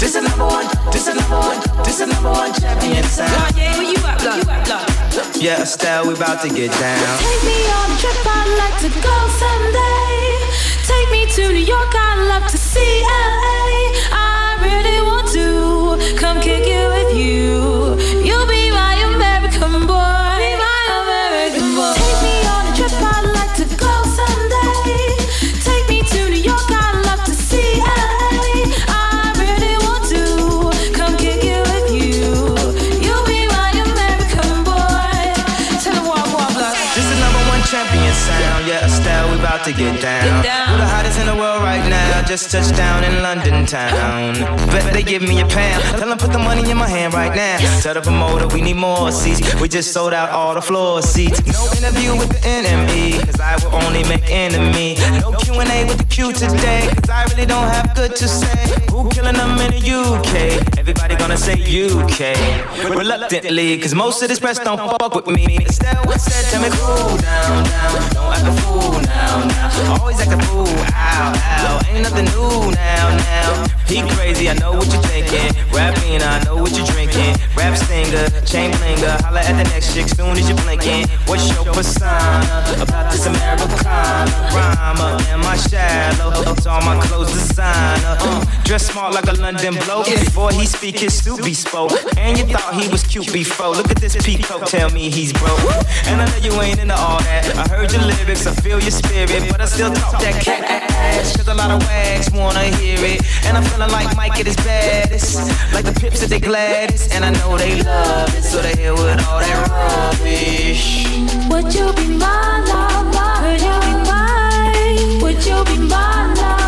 This is number one, this is number one, this is number one champion sound. Oh, yeah, where you at, blood? Yeah, Estelle, we about to get down. Take me on a trip, I'd like to go someday. Take me to New York, I'd love to see LA. I really want to come kick it with you. Get down. Get the hottest in the world right now. Just touched down in London town. Bet they give me a pound. Tell them put the money in my hand right now. Tell the promoter we need more seats. We just sold out all the floor seats. No interview with the enemy, cause I will only make enemy. No Q&A with the Q today, cause I really don't have good to say. Who killing them in the UK? Everybody gonna say UK. Reluctantly, cause most of this press don't fuck with me. Estelle what said, tell me cool down, down. Don't act a fool now, now. Always act a fool, ow, ow. Ain't nothing new now, now. He crazy, I know what you're thinking. Rapping, I know what you're drinking. Rap stinger, chain blinger. Holla at the next chick soon as you're blinking. What's your persona about this Americana? Rhymer, am I shallow? It's all my clothes designer. Uh, dress smart like a London bloke. Before he speak, his suit be spoke. And you thought he was cute before. Look at this peacock, tell me he's broke. And I know you ain't into all that. I heard your lyrics, I feel your spirit, but I still talk that cat ass. Cause a lot of wags wanna hear it. And I'm feeling like Mike at his baddest. Like the pips at they gladdest. And I know they love it, so they here with all that rubbish. Would you be my lover? Would you be mine? Would you be my lover?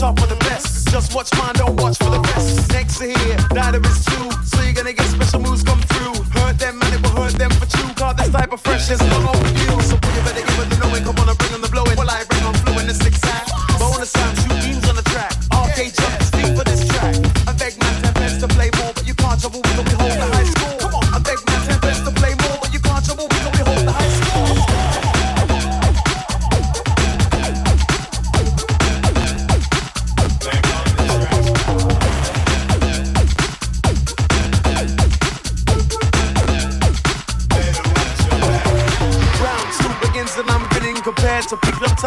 Top of the best. Just watch mine, don't watch for the rest. Next to here, neither is two. So you're gonna get special moves come through. Hurt them, man, it will hurt them for true. Cause this type of fresh you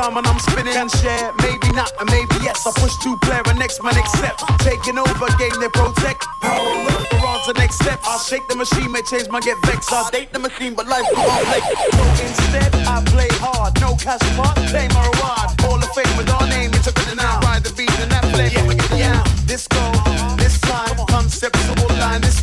time when I'm spinning and share. Maybe not and maybe yes. I push two player and next man accept. Taking over game they protect. Power up, we're on to next step. I'll shake the machine, may change my get vexed. I'll date the machine, but life go on like. So instead, I play hard. No cash part, claim my reward. Hall of fame with our name, it's a written out. Ride the beat and that flame, yeah. This go, this time, conceptual line, this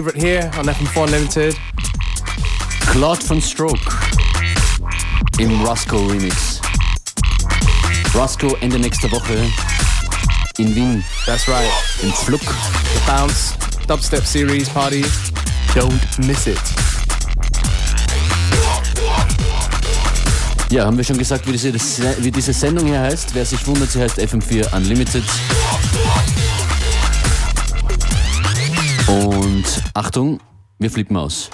favorite here on FM4 Unlimited. Claude von Stroke im Rusko Remix. Rusko Ende nächster Woche in Wien. That's right. Im Flug. The Bounce Dubstep Series Party. Don't miss it. Ja, haben wir schon gesagt, wie diese, wie diese Sendung hier heißt. Wer sich wundert, sie heißt FM4 Unlimited. Und Achtung, wir flippen aus.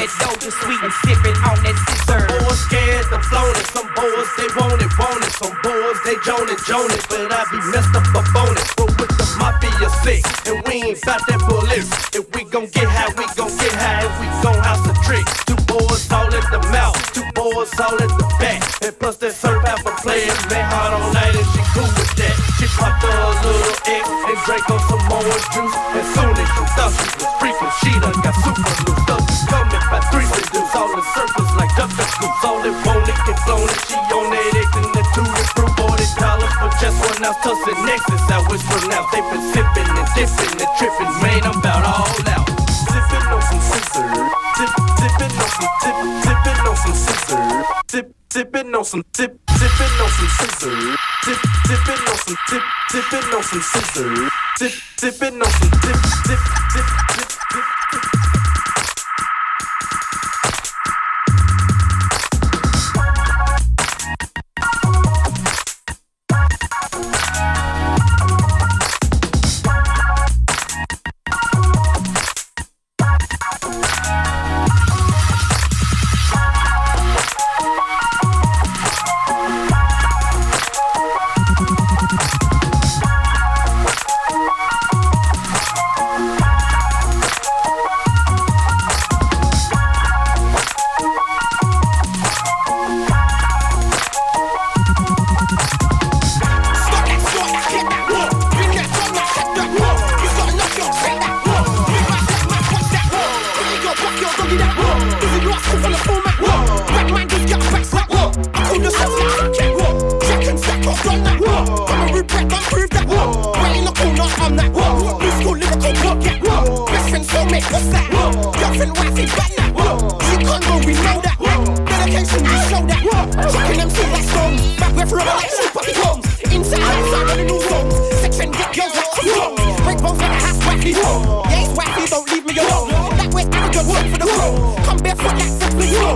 That doja sweet and sipping on that scissor. boys scared to float it. Some boys they want it, want it. Some boys they joan it, joan it. But I be messed up on it. But with the mafia sick, and we ain't found that police. If we gon' get high, we gon' get high. If we gon' house the trick. Two boys all at the mouth, two boys all at the back. And plus that surf out for playing, man hard all night and she cool with that. She popped her a little X and drank on some more juice. Ounce. Tussing Nexus, I was pronounced. They been sipping and dipping and tripping, man, I'm about all out. Sipping on some scissor, dip, dipping on some dip, dipping on some scissor, dip, dipping on some dip, dipping on some scissor, dip, dipping on some dip, dipping on some scissor, dip, dipping on some dip, dip, What's that? Girlfriend, wifey, now You can't go, we know that. Dedication, we show that. Checking them through like stones Back with rubber like shoe pocket homes Inside, outside, on the new zones Section, get girls like condoms Break bones like a house, wifey. Yeah, it's wifey, don't leave me alone. That way, arrogant, work for the road Come barefoot like sex for you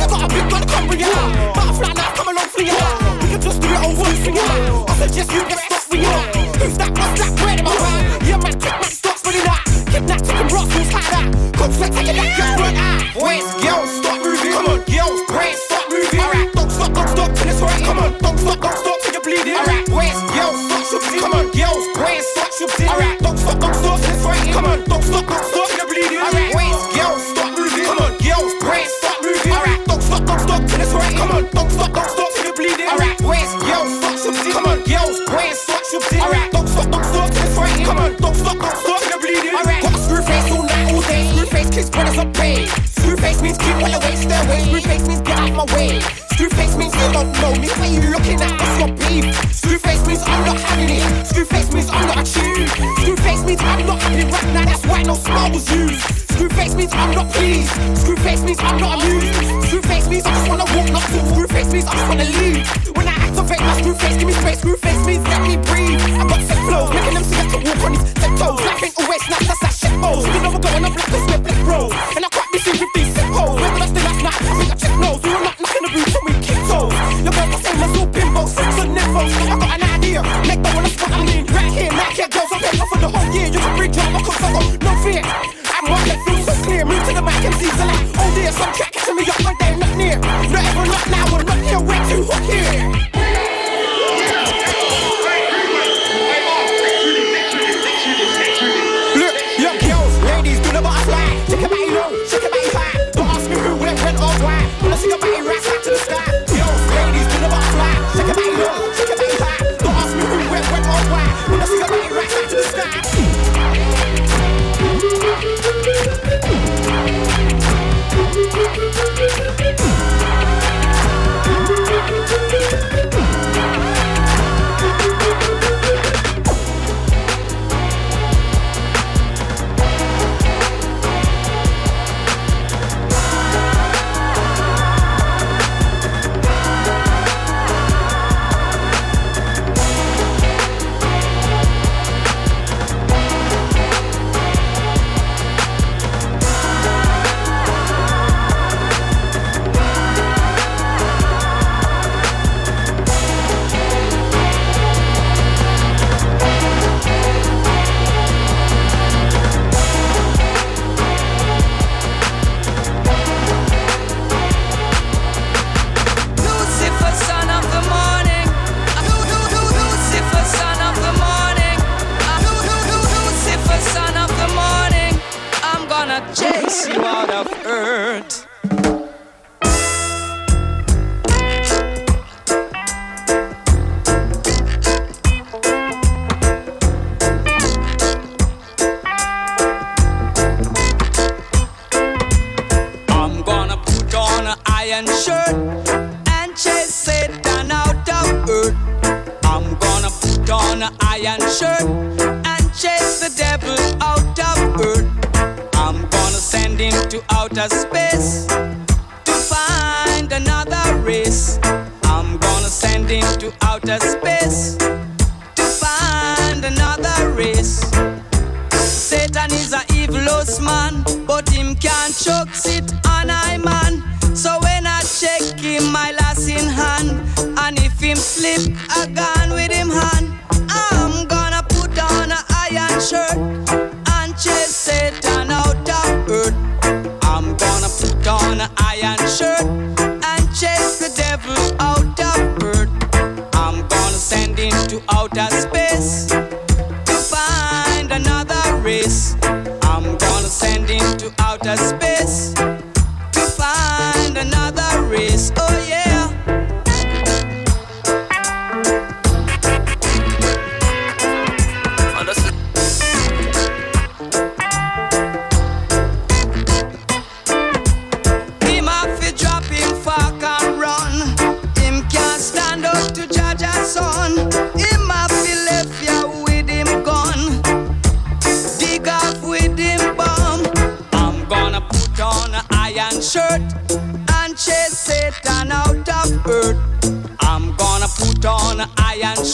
You got a big gun, come bring it out Butterfly now, come along, fling it out We can just do it over, fling it out I suggest you get Like taking that, get run out get paid. Screw face means keep all the waste their way. Screw face means get out my way. Screw face means you don't know me. What you looking at? What's your beef? Screw face means I'm not having it. Screw face means I'm not attuned. Screw face means I'm not having it right now. That's why no smile was used. Screw face means I'm not pleased. Screw face means I'm not amused. Screw face means I just wanna walk, not talk. Screw face means I just wanna leave. When I activate my screw face, give me space. Screw face means let me breathe. I got sick flows.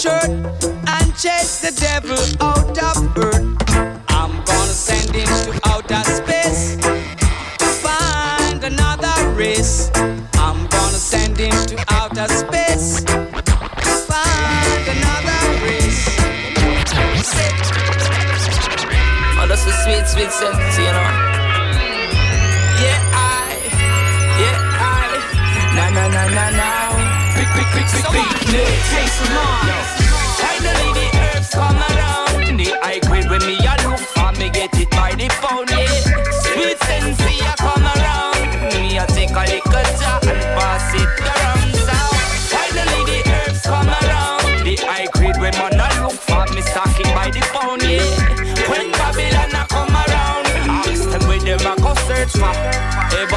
shirt and chase the devil out of earth. I'm gonna send him to outer space, to find another race. I'm gonna send him to outer space, to find another race. Oh, that's a sweet, sweet sentence, you know. Now, now, now, now, now. Big, big, big, big, big. Taste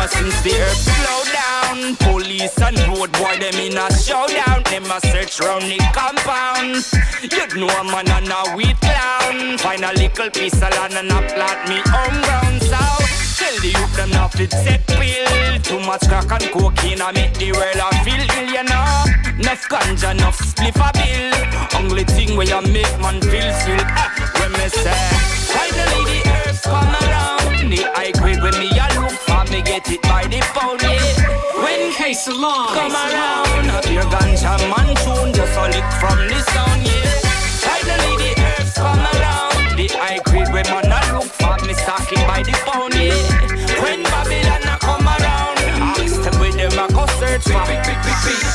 Ever since the earth slowed down, police and road boy them in a showdown. Them a search round the compound. You'd know a man and a weed clown. Find a little piece of land and a plot me home ground. So Tell the youth them not fit set pill Too much crack and cocaine I make the world I feel ill, you know Enough ganja, enough spliff a bill Only thing where you make man feel sick ah, When me say it by the pound, yeah. When K Salon come around, I hear ganja man tune, just a lick from the sound, yeah. Finally the Earth come around, the high grade where man I look for, me stock by the pound, yeah. When Babylon I come around, ask them with them I go search for.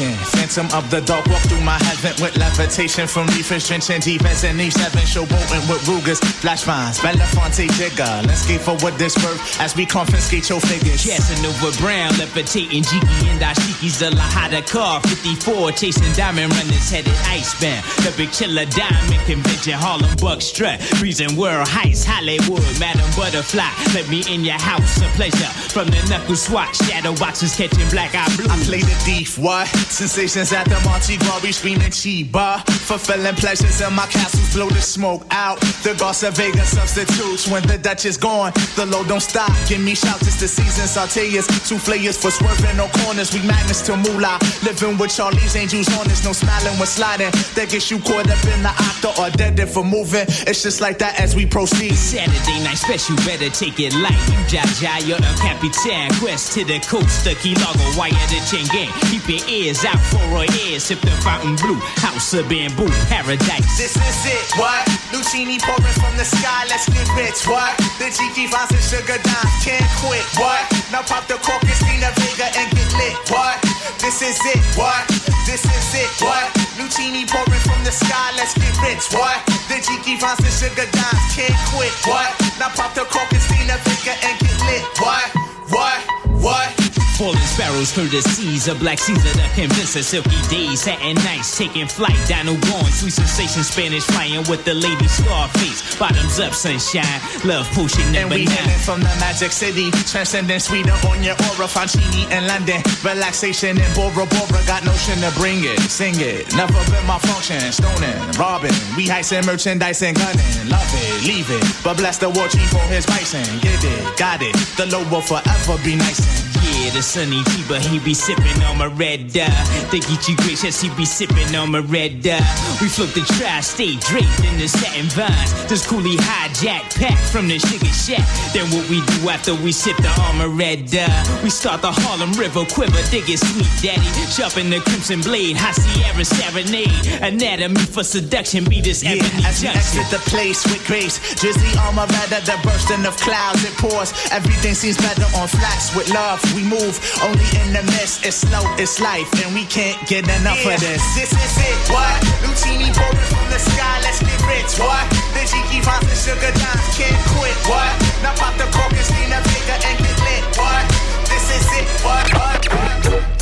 Introducing Phantom of the Dark Walk through my heaven with levitation from reefers drenching defense and each seven showboating with Rugers, flash vines, Belafonte jigger. Let's for what this worth as we confiscate your figures. Casanova Brown, levitating Jiki and Dashiki's the Lahada car. 54, chasing diamond runners headed icebound. The big chiller diamond convention, Harlem Buck strut. Reason World Heights, Hollywood, Madam Butterfly. Let me in your house, a pleasure. From the knuckle swatch, shadow boxes catching black eye blue. I play the thief, what? At the Monte Glory screaming Chiba. Fulfilling pleasures in my castles, blow the smoke out. The Garza Vega substitutes when the Dutch is gone. The low don't stop, give me shouts, it's the season. Sauteas, souffleurs for swerving, no corners. We magnets to moolah. Living with Charlie's angels on us, no smiling when sliding. That gets you caught up in the octa or dead for moving. It's just like that as we proceed. Saturday night special, better take it light. You Jaja, you're a capitan. Quest to the coast, the key logo, wire the chain gang. Keep your ears out for our ears. Sip the fountain blue, house of bamboo, paradise. This is it, what? Lucini pouring from the sky, let's get rich, what? The Jiki Vance and Sugar Dimes can't quit, what? Now pop the cork and Stina Vega and get lit, what? This is it, what? This is it, what? Lucini pouring from the sky, let's get rich, what? The Jiki Vance and Sugar Dimes can't quit, what? Now pop the cork and Stina Vega and get lit, what? What? What? Falling sparrows through the seas, a black Caesar that convince us silky days, satin nights, taking flight, Dino going, sweet sensation, Spanish flying with the lady Scarface, bottoms up, sunshine, love potion And number we nine. from the magic city, transcending sweeter on your aura, Fancini in London, relaxation in Bora Bora, got notion to bring it, sing it, never been my function, stoning, robbing, we heisting merchandise and gunning, love it, leave it, but bless the war chief for his bison, get it, got it, the low will forever be nice The sunny tea, but he be sipping on my red dye. The Geechee gracious, he be sipping on my red dye. We float the tri-state draped in the satin vines. This coolie hijack pack from the sugar shack. Then what we do after we sip the armor red dye? We start the Harlem River quiver, dig it sweet daddy. Sharpen the crimson blade, high Sierra serenade. Anatomy for seduction, be this Yeah, ebony as we Johnson. exit the place with grace, drizzly armor rather the bursting of clouds. It pours, everything seems better on flats with love. We move only in the mist. It's slow, it's life, and we can't get enough of this. This is it, what? Lucini pouring from the sky, let's get rich, what? The Jiki Vance and Sugar Dimes can't quit, what? Now pop the cork and Stina Vega and get lit, what? This is it, what? what? what?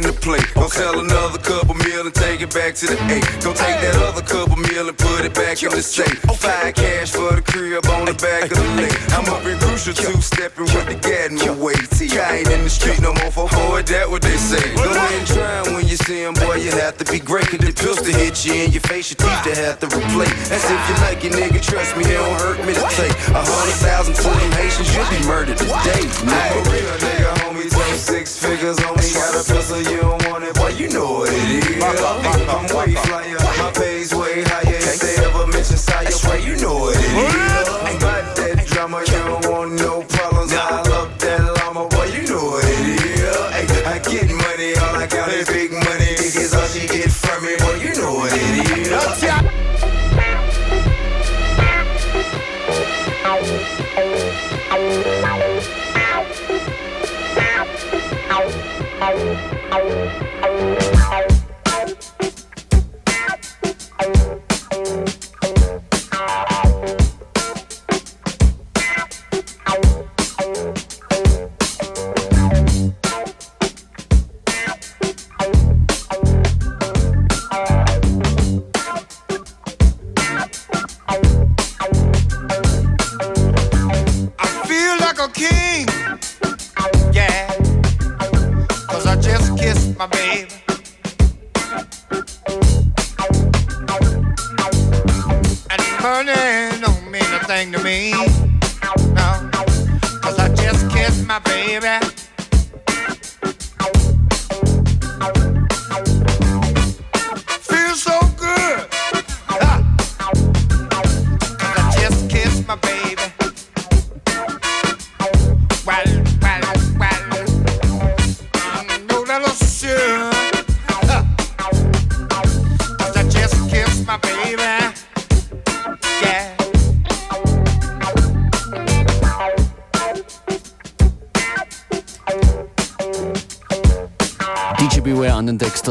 taking the plate. Okay. sell another cup of meal and take it back to the eight. Don't take that other cup of meal and put it back in the safe. Five cash for the crib on the back of the lake. I'm up in crucial two stepping with the Gadden way. T, I ain't in the street no more for boy, that what they say. Go ahead and try boy, you have to be great. Cause the pills to hit you in your face, your teeth to have to replace. That's if you like it, nigga, trust me, it don't hurt me to take. A hundred thousand to them Haitians, you'll be murdered today, nigga. For real, nigga, homie, take six figures on me. Got a pistol, you don't want it, boy, you know what it is. I'm way flyer, my pay's way higher. If they ever mention sire, boy, you know what it is.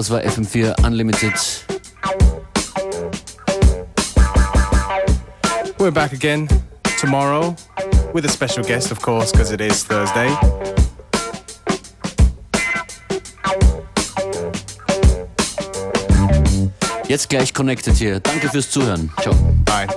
Das war FM4 Unlimited. We're back again tomorrow with a special guest, of course, because it is Thursday. Jetzt gleich connected hier. Danke fürs Zuhören. Ciao. Bye.